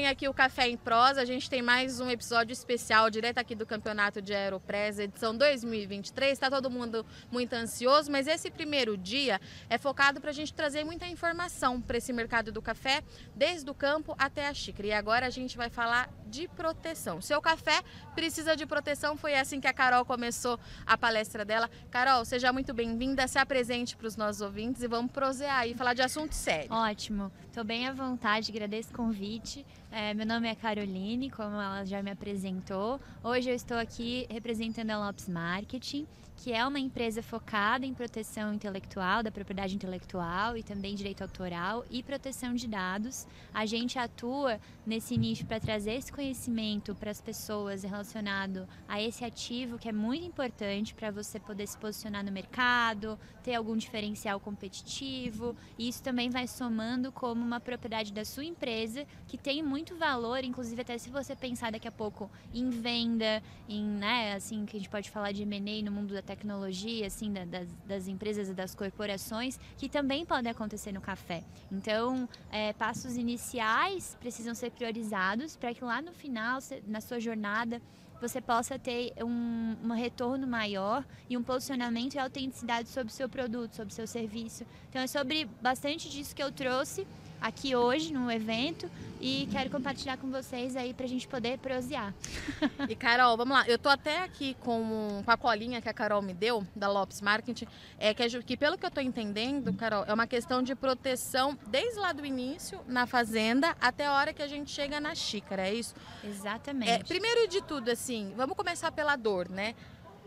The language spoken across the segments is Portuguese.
Acompanha aqui o Café em Prosa, a gente tem mais um episódio especial direto aqui do Campeonato de Aeropress, edição 2023. Está todo mundo muito ansioso, mas esse primeiro dia é focado para a gente trazer muita informação para esse mercado do café, desde o campo até a xícara. E agora a gente vai falar de proteção. Seu café precisa de proteção, foi assim que a Carol começou a palestra dela. Carol, seja muito bem-vinda, se apresente para os nossos ouvintes e vamos prosear e falar de assunto sério. Ótimo, estou bem à vontade, agradeço o convite. É, meu nome é Caroline, como ela já me apresentou. Hoje eu estou aqui representando a Lopes Marketing que é uma empresa focada em proteção intelectual, da propriedade intelectual e também direito autoral e proteção de dados. A gente atua nesse nicho para trazer esse conhecimento para as pessoas relacionado a esse ativo que é muito importante para você poder se posicionar no mercado, ter algum diferencial competitivo. E isso também vai somando como uma propriedade da sua empresa que tem muito valor, inclusive até se você pensar daqui a pouco em venda, em, né, assim, que a gente pode falar de M&A no mundo da tecnologia, assim, da, das, das, empresas e das corporações, que também podem acontecer no café. Então, é, passos iniciais precisam ser priorizados para que lá no final, na sua jornada, você possa ter um, um, retorno maior e um posicionamento e autenticidade sobre o seu produto, sobre o seu serviço. Então, é sobre bastante disso que eu trouxe aqui hoje no evento e quero compartilhar com vocês aí pra gente poder prosear. E Carol, vamos lá. Eu tô até aqui com, com a colinha que a Carol me deu, da Lopes Marketing, é que, que pelo que eu tô entendendo, Carol, é uma questão de proteção desde lá do início, na fazenda, até a hora que a gente chega na xícara, é isso? Exatamente. É, primeiro de tudo, assim, vamos começar pela dor, né?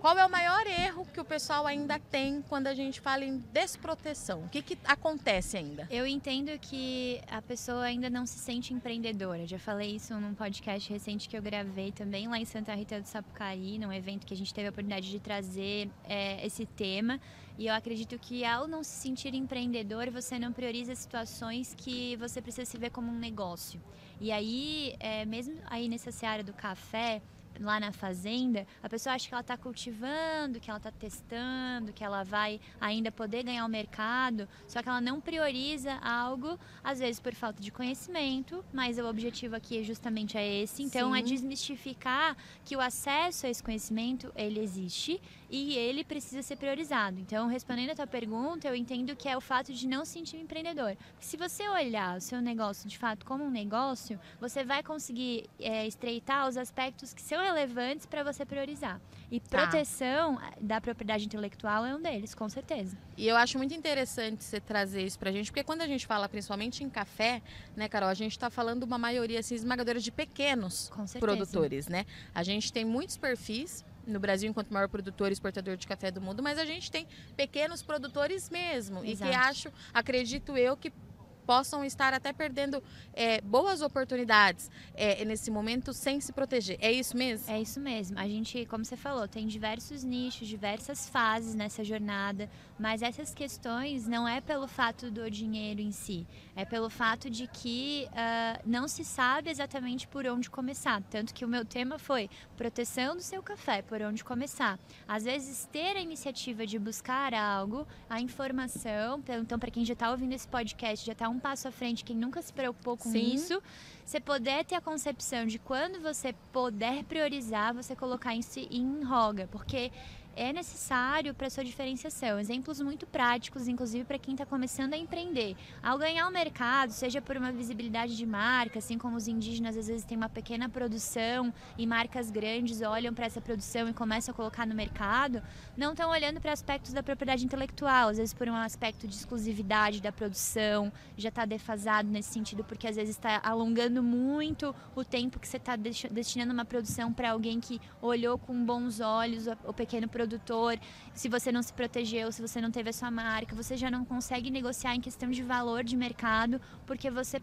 Qual é o maior erro que o pessoal ainda tem quando a gente fala em desproteção? O que, que acontece ainda? Eu entendo que a pessoa ainda não se sente empreendedora. Já falei isso num podcast recente que eu gravei também lá em Santa Rita do Sapucaí, num evento que a gente teve a oportunidade de trazer é, esse tema. E eu acredito que ao não se sentir empreendedor, você não prioriza situações que você precisa se ver como um negócio. E aí, é, mesmo aí nessa seara do café, lá na fazenda, a pessoa acha que ela está cultivando, que ela está testando, que ela vai ainda poder ganhar o mercado, só que ela não prioriza algo, às vezes por falta de conhecimento, mas o objetivo aqui justamente é esse. Então, é Sim. é desmistificar que o acesso a esse conhecimento, ele existe e ele precisa ser priorizado. Então, respondendo a tua pergunta, eu entendo que é o fato de não se sentir um empreendedor. Se você olhar o seu negócio de fato como um negócio, você vai conseguir é, estreitar os aspectos que são relevantes para você priorizar. E tá. proteção tá. da propriedade intelectual é um deles, com certeza. E eu acho muito interessante você trazer isso para a gente, porque quando a gente fala principalmente em café, né, Carol, a gente está falando uma maioria assim, esmagadora de pequenos produtores, né? A gente tem muitos perfis no Brasil enquanto maior produtor e exportador de café do mundo, mas a gente tem pequenos produtores mesmo Exato. e que acho, acredito eu, que possam estar até perdendo é, boas oportunidades é, nesse momento sem se proteger. É isso mesmo? É isso mesmo. A gente, como você falou, tem diversos nichos, diversas fases nessa jornada, mas essas questões não é pelo fato do dinheiro em si, é pelo fato de que uh, não se sabe exatamente por onde começar. Tanto que o meu tema foi proteção do seu café, por onde começar. Às vezes, ter a iniciativa de buscar algo, a informação, então, para quem já está ouvindo esse podcast, já está passo à frente, quem nunca se preocupou com Sim. isso, você poder ter a concepção de quando você puder priorizar, você colocar isso em roga, porque é necessário para sua diferenciação. Exemplos muito práticos, inclusive para quem está começando a empreender. Ao ganhar o mercado, seja por uma visibilidade de marca, assim como os indígenas às vezes têm uma pequena produção e marcas grandes olham para essa produção e começam a colocar no mercado, não estão olhando para aspectos da propriedade intelectual, às vezes por um aspecto de exclusividade da produção, já está defasado nesse sentido, porque às vezes está alongando muito o tempo que você está destinando uma produção para alguém que olhou com bons olhos o pequeno produto produtor, se você não se protegeu, se você não teve a sua marca, você já não consegue negociar em questão de valor de mercado, porque você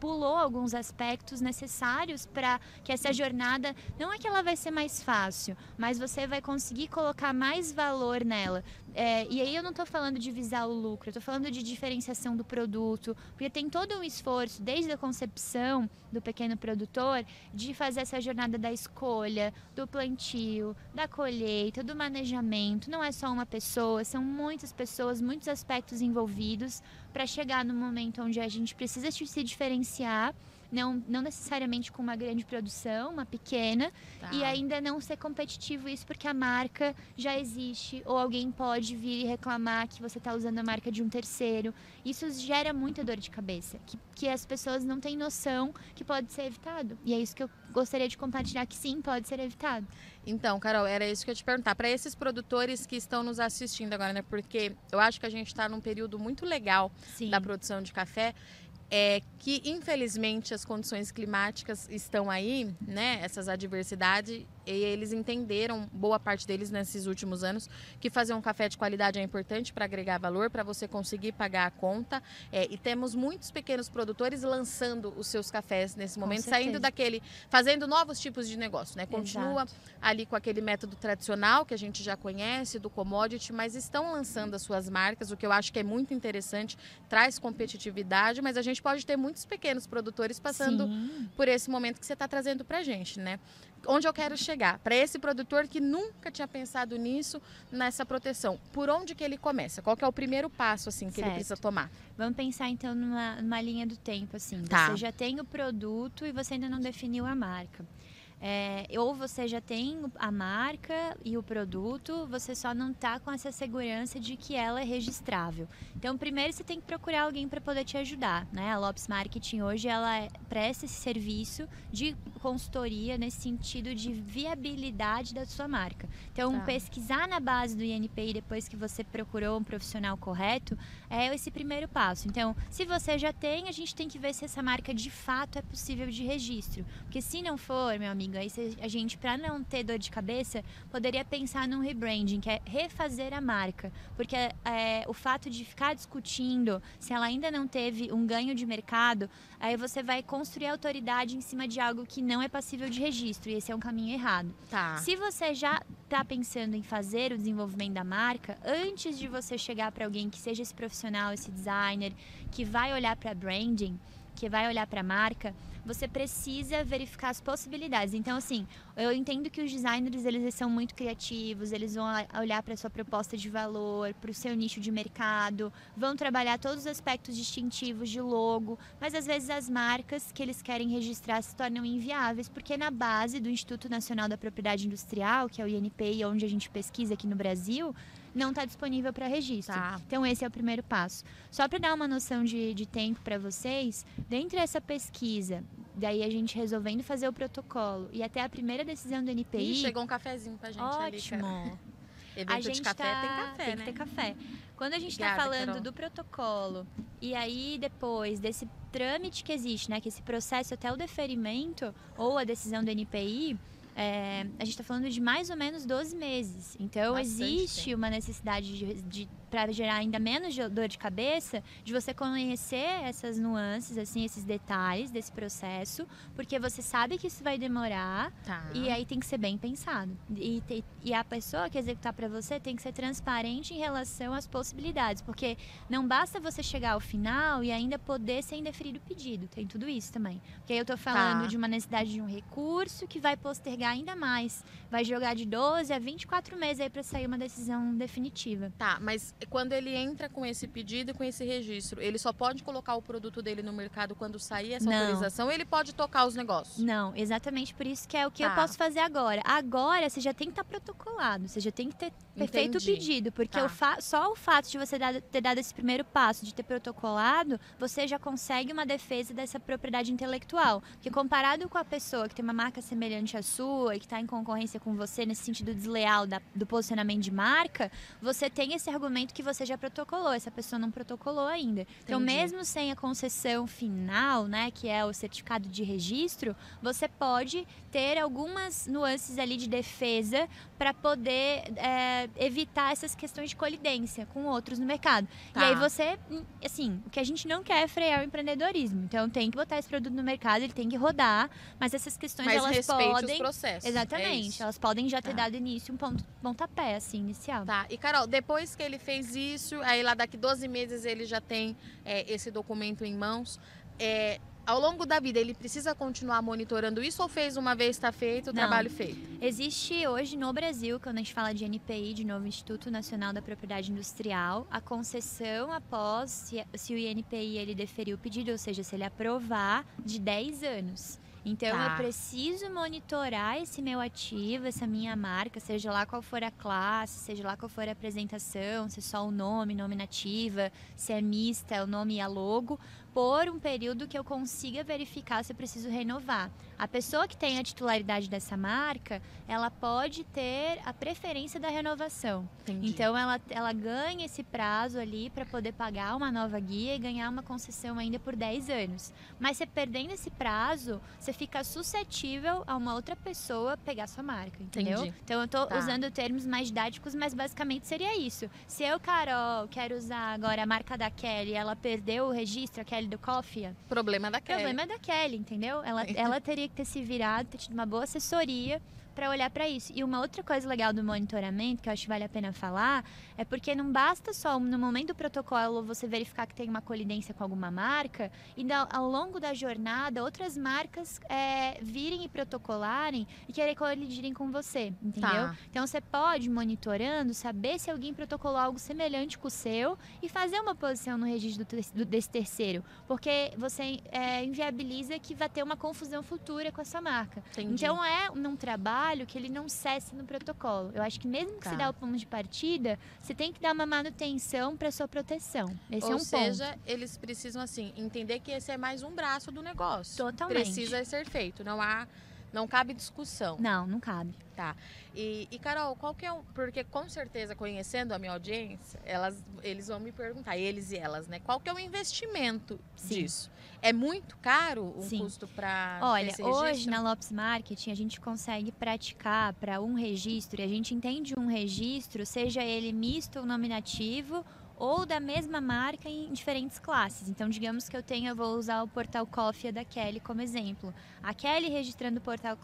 pulou alguns aspectos necessários para que essa jornada não é que ela vai ser mais fácil, mas você vai conseguir colocar mais valor nela. É, e aí eu não estou falando de visar o lucro, eu estou falando de diferenciação do produto, porque tem todo um esforço, desde a concepção do pequeno produtor, de fazer essa jornada da escolha, do plantio, da colheita, do manejamento. Não é só uma pessoa, são muitas pessoas, muitos aspectos envolvidos para chegar no momento onde a gente precisa se diferenciar não, não necessariamente com uma grande produção, uma pequena, tá. e ainda não ser competitivo isso porque a marca já existe, ou alguém pode vir e reclamar que você está usando a marca de um terceiro. Isso gera muita dor de cabeça, que, que as pessoas não têm noção que pode ser evitado. E é isso que eu gostaria de compartilhar que sim, pode ser evitado. Então, Carol, era isso que eu ia te perguntar. Para esses produtores que estão nos assistindo agora, né? Porque eu acho que a gente está num período muito legal sim. da produção de café é que infelizmente as condições climáticas estão aí, né? Essas adversidades e eles entenderam, boa parte deles nesses últimos anos, que fazer um café de qualidade é importante para agregar valor, para você conseguir pagar a conta. É, e temos muitos pequenos produtores lançando os seus cafés nesse momento, saindo daquele, fazendo novos tipos de negócio, né? Continua Exato. ali com aquele método tradicional que a gente já conhece, do commodity, mas estão lançando as suas marcas, o que eu acho que é muito interessante, traz competitividade, mas a gente pode ter muitos pequenos produtores passando Sim. por esse momento que você está trazendo para a gente, né? Onde eu quero chegar? Para esse produtor que nunca tinha pensado nisso, nessa proteção. Por onde que ele começa? Qual que é o primeiro passo assim que certo. ele precisa tomar? Vamos pensar então numa, numa linha do tempo assim. Tá. Você já tem o produto e você ainda não definiu a marca. É, ou você já tem a marca e o produto, você só não está com essa segurança de que ela é registrável. Então, primeiro você tem que procurar alguém para poder te ajudar. Né? A Lopes Marketing hoje ela é, presta esse serviço de consultoria nesse sentido de viabilidade da sua marca. Então, tá. pesquisar na base do INPI depois que você procurou um profissional correto é esse primeiro passo. Então, se você já tem, a gente tem que ver se essa marca de fato é possível de registro. Porque se não for, meu amigo, aí a gente, para não ter dor de cabeça, poderia pensar num rebranding, que é refazer a marca. Porque é, o fato de ficar discutindo se ela ainda não teve um ganho de mercado, aí você vai construir autoridade em cima de algo que não é passível de registro. E esse é um caminho errado. Tá. Se você já está pensando em fazer o desenvolvimento da marca, antes de você chegar para alguém que seja esse profissional, esse designer, que vai olhar para branding, que vai olhar para a marca, você precisa verificar as possibilidades. Então, assim, eu entendo que os designers eles são muito criativos, eles vão olhar para a sua proposta de valor, para o seu nicho de mercado, vão trabalhar todos os aspectos distintivos de logo, mas às vezes as marcas que eles querem registrar se tornam inviáveis, porque na base do Instituto Nacional da Propriedade Industrial, que é o INPI, onde a gente pesquisa aqui no Brasil, não está disponível para registro. Tá. Então, esse é o primeiro passo. Só para dar uma noção de, de tempo para vocês, dentro dessa pesquisa, daí a gente resolvendo fazer o protocolo e até a primeira decisão do NPI. Ih, chegou um cafezinho para gente Ótimo. ali, Evento a gente de café tá... tem café, tem né? que ter café. Quando a gente está falando Carol. do protocolo e aí depois desse trâmite que existe, né, que esse processo até o deferimento ou a decisão do NPI, é, a gente está falando de mais ou menos 12 meses. Então, Bastante existe tempo. uma necessidade de, de para gerar ainda menos dor de cabeça, de você conhecer essas nuances, assim, esses detalhes desse processo, porque você sabe que isso vai demorar tá. e aí tem que ser bem pensado. E, e a pessoa que executar para você tem que ser transparente em relação às possibilidades, porque não basta você chegar ao final e ainda poder ser indeferido o pedido, tem tudo isso também. Porque aí eu estou falando tá. de uma necessidade de um recurso que vai postergar ainda mais, vai jogar de 12 a 24 meses aí para sair uma decisão definitiva. Tá, mas quando ele entra com esse pedido e com esse registro, ele só pode colocar o produto dele no mercado quando sair essa Não. autorização? ele pode tocar os negócios? Não, exatamente por isso que é o que tá. eu posso fazer agora. Agora você já tem que estar tá protocolado, você já tem que ter, feito o pedido, porque tá. o só o fato de você dar, ter dado esse primeiro passo, de ter protocolado, você já consegue uma defesa dessa propriedade intelectual. Porque comparado com a pessoa que tem uma marca semelhante à sua e que está em concorrência com você nesse sentido desleal da, do posicionamento de marca, você tem esse argumento momento que você já protocolou, essa pessoa não protocolou ainda. Entendi. Então, mesmo sem a concessão final, né, que é o certificado de registro, você pode ter algumas nuances ali de defesa para poder é, evitar essas questões de colidência com outros no mercado. Tá. E aí você, hum, assim, o que a gente não quer é frear o empreendedorismo. Então tem que botar esse produto no mercado, ele tem que rodar, mas essas questões mas elas podem, os processos. exatamente, é elas podem já ter tá. dado início um ponto, pontapé assim inicial. Tá. E Carol, depois que ele fez isso, aí lá daqui 12 meses ele já tem é, esse documento em mãos. É, ao longo da vida, ele precisa continuar monitorando isso ou fez uma vez está feito, o Não. trabalho feito? Existe hoje no Brasil, quando a gente fala de NPI, de novo Instituto Nacional da Propriedade Industrial, a concessão após, se, se o INPI ele deferir o pedido, ou seja, se ele aprovar, de 10 anos. Então tá. eu preciso monitorar esse meu ativo, essa minha marca, seja lá qual for a classe, seja lá qual for a apresentação, se é só o nome, nome nativa, se é mista, o nome e a logo, por um período que eu consiga verificar se eu preciso renovar. A pessoa que tem a titularidade dessa marca, ela pode ter a preferência da renovação. Entendi. Então ela, ela ganha esse prazo ali para poder pagar uma nova guia e ganhar uma concessão ainda por 10 anos. Mas você perdendo esse prazo, você fica suscetível a uma outra pessoa pegar sua marca, entendeu? Entendi. Então eu estou tá. usando termos mais didáticos, mas basicamente seria isso. Se eu, Carol, quero usar agora a marca da Kelly, ela perdeu o registro, a Kelly Kelly do Coffee. Problema da Kelly. Problema da Kelly, entendeu? Ela, ela teria que ter se virado, ter tido uma boa assessoria para olhar para isso. E uma outra coisa legal do monitoramento, que eu acho que vale a pena falar, é porque não basta só no momento do protocolo você verificar que tem uma colidência com alguma marca, e ao longo da jornada outras marcas é, virem e protocolarem e querer colidirem com você, entendeu? Tá. Então você pode, monitorando, saber se alguém protocolou algo semelhante com o seu e fazer uma posição no registro do, desse terceiro, porque você é, inviabiliza que vai ter uma confusão futura com essa marca. Entendi. Então é um trabalho trabalho que ele não cesse no protocolo. Eu acho que mesmo que tá. se dá o ponto de partida, você tem que dar uma manutenção para sua proteção. Esse Ou é um seja, ponto. eles precisam assim entender que esse é mais um braço do negócio. Totalmente. Precisa ser feito. Não há não cabe discussão. Não, não cabe. Tá. E, e Carol, qual que é o. Porque com certeza, conhecendo a minha audiência, elas, eles vão me perguntar, eles e elas, né? Qual que é o investimento Sim. disso? É muito caro o Sim. custo para. Olha, hoje na Lopes Marketing a gente consegue praticar para um registro, e a gente entende um registro, seja ele misto ou nominativo ou da mesma marca em diferentes classes. Então, digamos que eu tenha, eu vou usar o portal Coffee da Kelly como exemplo. A Kelly registrando o portal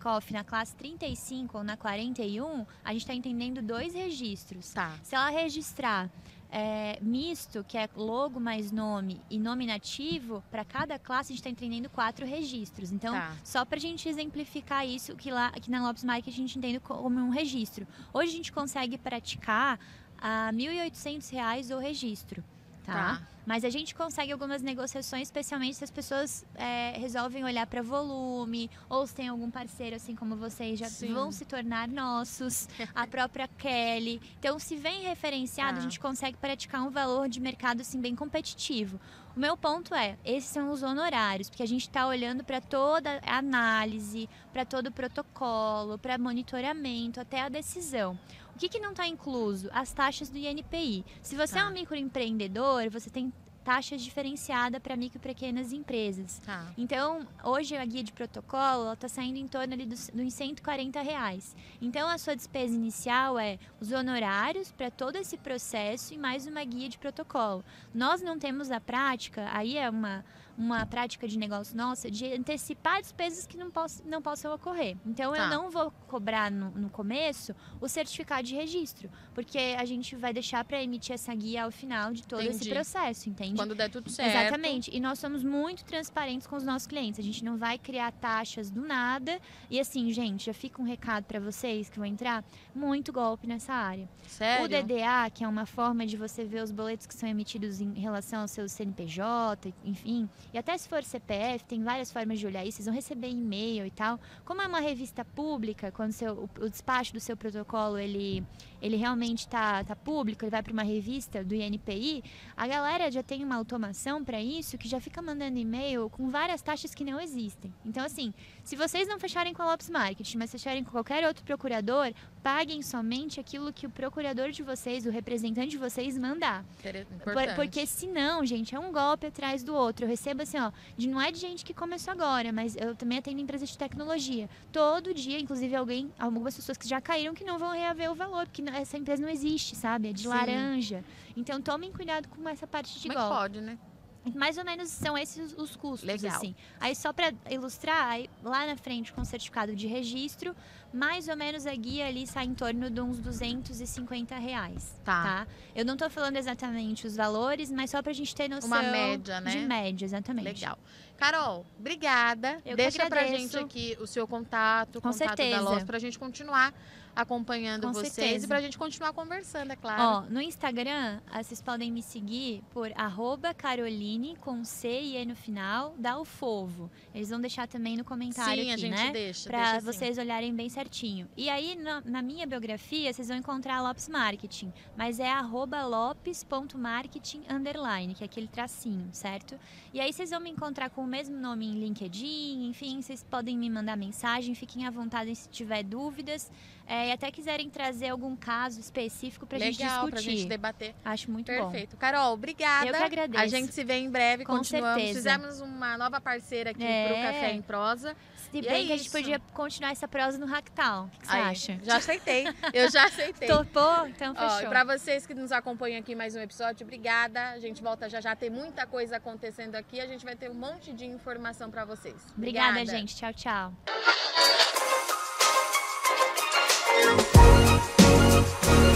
Coffee na classe 35 ou na 41, a gente está entendendo dois registros. Tá. Se ela registrar é, misto, que é logo mais nome, e nominativo, para cada classe a gente está entendendo quatro registros. Então, tá. só para a gente exemplificar isso, que lá aqui na Lopes Market a gente entende como um registro. Hoje a gente consegue praticar a R$ 1.800 o registro, tá? tá? Mas a gente consegue algumas negociações, especialmente se as pessoas é, resolvem olhar para volume, ou se tem algum parceiro, assim como vocês, já Sim. vão se tornar nossos, a própria Kelly. Então, se vem referenciado, ah. a gente consegue praticar um valor de mercado assim, bem competitivo. O meu ponto é, esses são os honorários, porque a gente está olhando para toda a análise, para todo o protocolo, para monitoramento, até a decisão. O que, que não está incluso? As taxas do INPI. Se você tá. é um microempreendedor, você tem taxas diferenciadas para micro e pequenas empresas. Tá. Então, hoje a guia de protocolo está saindo em torno ali dos, dos 140 reais. Então, a sua despesa inicial é os honorários para todo esse processo e mais uma guia de protocolo. Nós não temos a prática, aí é uma uma prática de negócio nossa de antecipar despesas que não, poss não possam ocorrer. Então tá. eu não vou cobrar no, no, começo o certificado de registro, porque a gente vai deixar para emitir essa guia ao final de todo Entendi. esse processo, entende? Quando der tudo certo. Exatamente. E nós somos muito transparentes com os nossos clientes. A gente não vai criar taxas do nada. E assim, gente, já fica um recado para vocês que vão entrar, muito golpe nessa área. Sério? O DDA, que é uma forma de você ver os boletos que são emitidos em relação ao seu CNPJ, enfim, e até se for CPF, tem várias formas de olhar isso, vocês vão receber e-mail e tal. Como é uma revista pública, quando seu, o, o despacho do seu protocolo ele, ele realmente está tá público, ele vai para uma revista do INPI, a galera já tem uma automação para isso que já fica mandando e-mail com várias taxas que não existem. Então, assim, se vocês não fecharem com a Lopes Marketing, mas fecharem com qualquer outro procurador, paguem somente aquilo que o procurador de vocês, o representante de vocês, mandar. Por, porque senão, gente, é um golpe atrás do outro. Eu recebo assim, ó, de, não é de gente que começou agora, mas eu também atendo empresas de tecnologia. Todo dia, inclusive, alguém, algumas pessoas que já caíram que não vão reaver o valor, porque essa empresa não existe, sabe? É de Sim. laranja. Então tomem cuidado com essa parte de Como golpe. É pode, né? Mais ou menos são esses os custos, Legal. assim. Aí só para ilustrar, aí, lá na frente com o certificado de registro, mais ou menos a guia ali sai em torno de uns 250 reais, tá? tá? Eu não estou falando exatamente os valores, mas só para a gente ter noção Uma média, né? De média, exatamente. Legal. Carol, obrigada. Eu Deixa pra gente aqui o seu contato, o com contato certeza. da Loss, pra gente continuar acompanhando Com vocês certeza. e pra gente continuar conversando, é claro. Ó, no Instagram, vocês podem me seguir por arroba Caroline com C e E no final, da Ufovo. Eles vão deixar também no comentário Sim, aqui, a gente né? deixa. Pra deixa vocês olharem bem certinho. E aí, na, na minha biografia, vocês vão encontrar a Lopes Marketing. Mas é arroba lopes.marketing underline, que é aquele tracinho, certo? E aí vocês vão me encontrar com o mesmo nome em LinkedIn, enfim, vocês podem me mandar mensagem, fiquem à vontade se tiver dúvidas. É, e até quiserem trazer algum caso específico pra gente Legal, discutir. pra gente debater. Acho muito bom. Perfeito. Carol, obrigada. Eu que agradeço. A gente se vê em breve, Com continuamos. certeza. Fizemos uma nova parceira aqui É. pro Café em Prosa. Se E bem é que a gente podia continuar essa prosa no Hacktown. O que você acha? Já aceitei. Eu já aceitei. Topou? Então fechou. e pra vocês que nos acompanham aqui mais um episódio, obrigada. A gente volta já já. Tem muita coisa acontecendo aqui. A gente vai ter um monte de informação pra vocês. Obrigada, gente. Tchau, tchau. Thank you.